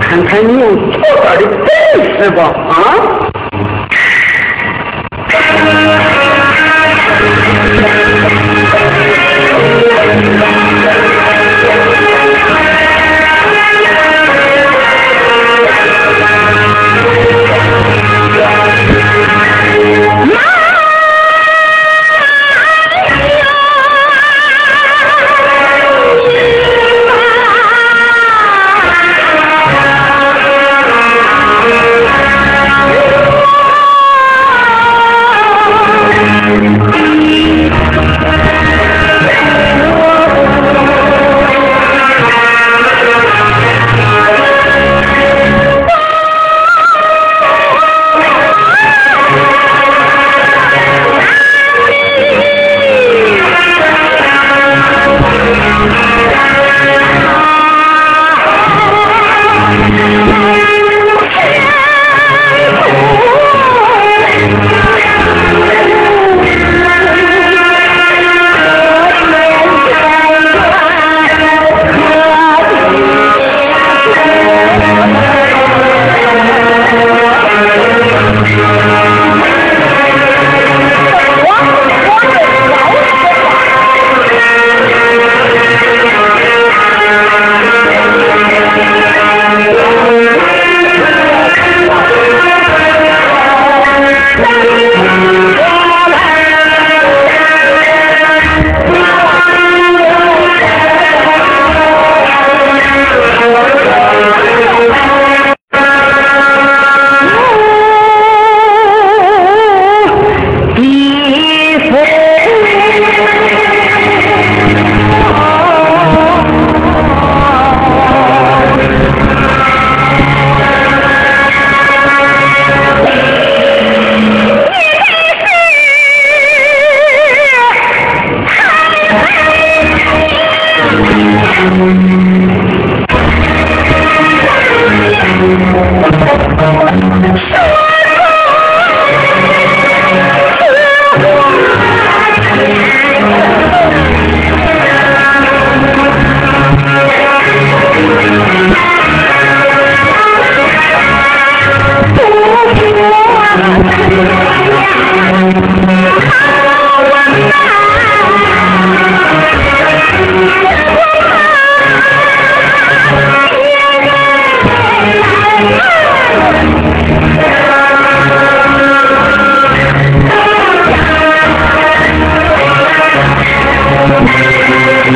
看看你有多大的本事吧，啊！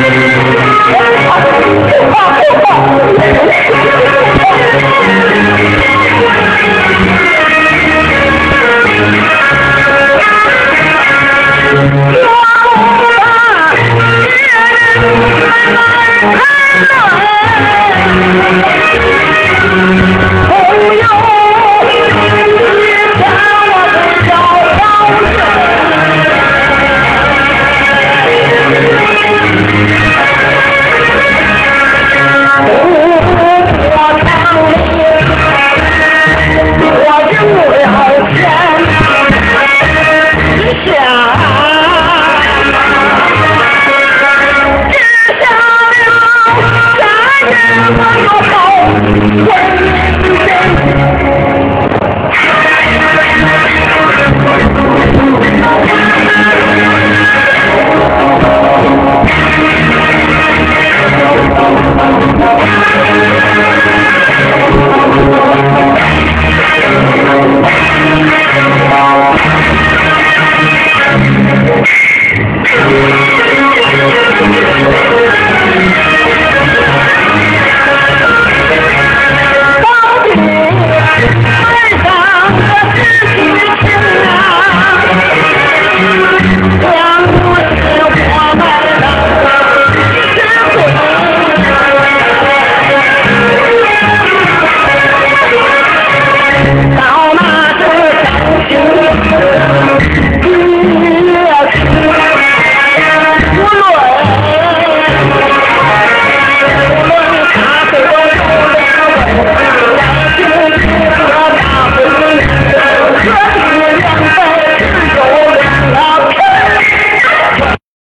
Yeah. What?